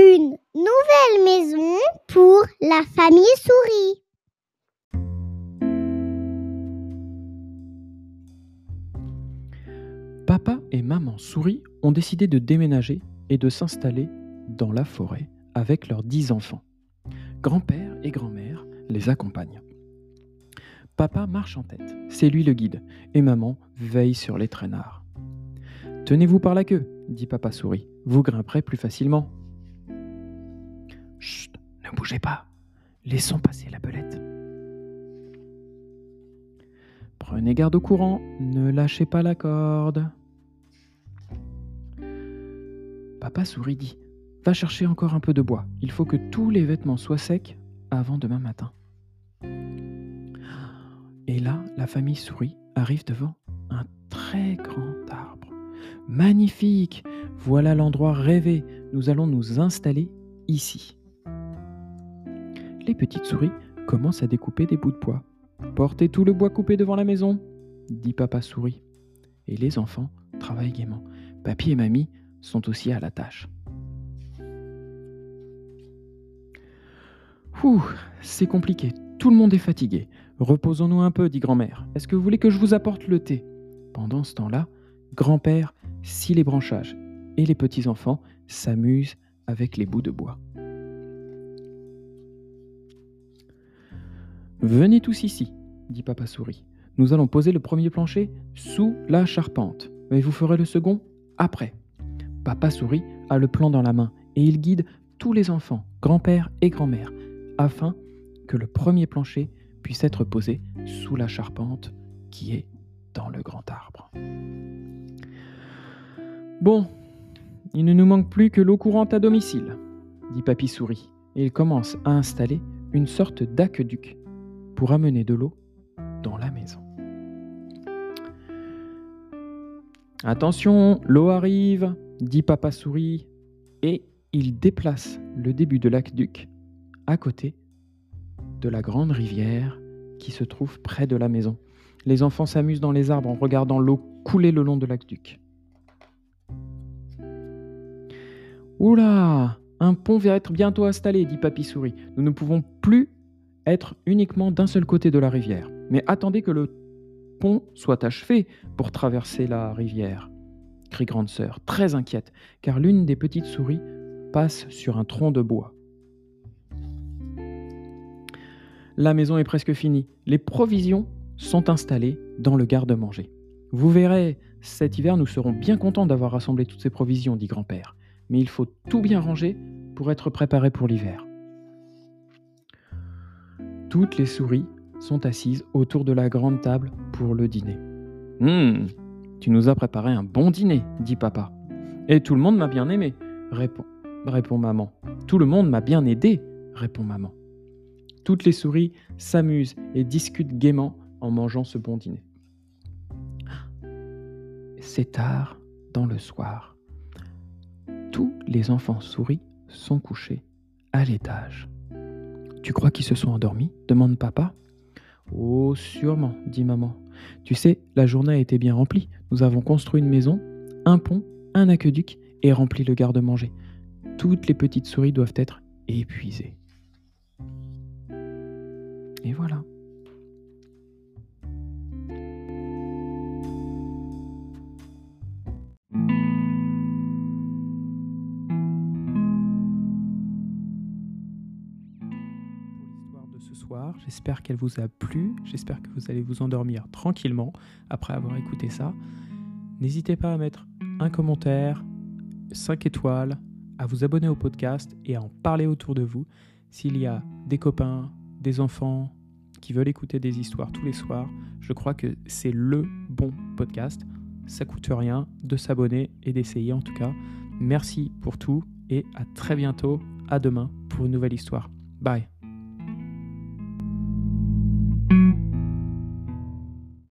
Une nouvelle maison pour la famille souris. Papa et maman souris ont décidé de déménager et de s'installer dans la forêt avec leurs dix enfants. Grand-père et grand-mère les accompagnent. Papa marche en tête, c'est lui le guide, et maman veille sur les traînards. Tenez-vous par la queue, dit papa souris, vous grimperez plus facilement. Chut, ne bougez pas, laissons passer la belette. Prenez garde au courant, ne lâchez pas la corde. Papa souris dit Va chercher encore un peu de bois. Il faut que tous les vêtements soient secs avant demain matin. Et là, la famille souris arrive devant un très grand arbre. Magnifique Voilà l'endroit rêvé. Nous allons nous installer ici. Les petites souris commencent à découper des bouts de bois. Portez tout le bois coupé devant la maison, dit papa souris. Et les enfants travaillent gaiement. Papy et mamie sont aussi à la tâche. Ouh, c'est compliqué. Tout le monde est fatigué. Reposons-nous un peu, dit grand-mère. Est-ce que vous voulez que je vous apporte le thé? Pendant ce temps-là, grand-père scie les branchages et les petits-enfants s'amusent avec les bouts de bois. Venez tous ici, dit papa souris. Nous allons poser le premier plancher sous la charpente, mais vous ferez le second après. Papa souris a le plan dans la main et il guide tous les enfants, grand-père et grand-mère, afin que le premier plancher puisse être posé sous la charpente qui est dans le grand arbre. Bon, il ne nous manque plus que l'eau courante à domicile, dit Papy Souris, et il commence à installer une sorte d'aqueduc pour amener de l'eau dans la maison. Attention, l'eau arrive, dit Papa Souris, et il déplace le début de l'aqueduc à côté de la grande rivière qui se trouve près de la maison. Les enfants s'amusent dans les arbres en regardant l'eau couler le long de l'aqueduc. Oula Un pont va être bientôt installé, dit Papy Souris. Nous ne pouvons plus être uniquement d'un seul côté de la rivière. Mais attendez que le pont soit achevé pour traverser la rivière, crie Grande Sœur, très inquiète, car l'une des petites souris passe sur un tronc de bois. La maison est presque finie. Les provisions sont installées dans le garde-manger. Vous verrez, cet hiver, nous serons bien contents d'avoir rassemblé toutes ces provisions, dit grand-père. Mais il faut tout bien ranger pour être préparé pour l'hiver. Toutes les souris sont assises autour de la grande table pour le dîner. Hum, tu nous as préparé un bon dîner, dit papa. Et tout le monde m'a bien aimé, répond, répond maman. Tout le monde m'a bien aidé, répond maman. Toutes les souris s'amusent et discutent gaiement en mangeant ce bon dîner. C'est tard dans le soir. Tous les enfants souris sont couchés à l'étage. Tu crois qu'ils se sont endormis? demande papa. Oh, sûrement, dit maman. Tu sais, la journée a été bien remplie. Nous avons construit une maison, un pont, un aqueduc et rempli le garde-manger. Toutes les petites souris doivent être épuisées. Et voilà. Ce soir. J'espère qu'elle vous a plu. J'espère que vous allez vous endormir tranquillement après avoir écouté ça. N'hésitez pas à mettre un commentaire, 5 étoiles, à vous abonner au podcast et à en parler autour de vous. S'il y a des copains, des enfants qui veulent écouter des histoires tous les soirs, je crois que c'est le bon podcast. Ça coûte rien de s'abonner et d'essayer en tout cas. Merci pour tout et à très bientôt, à demain pour une nouvelle histoire. Bye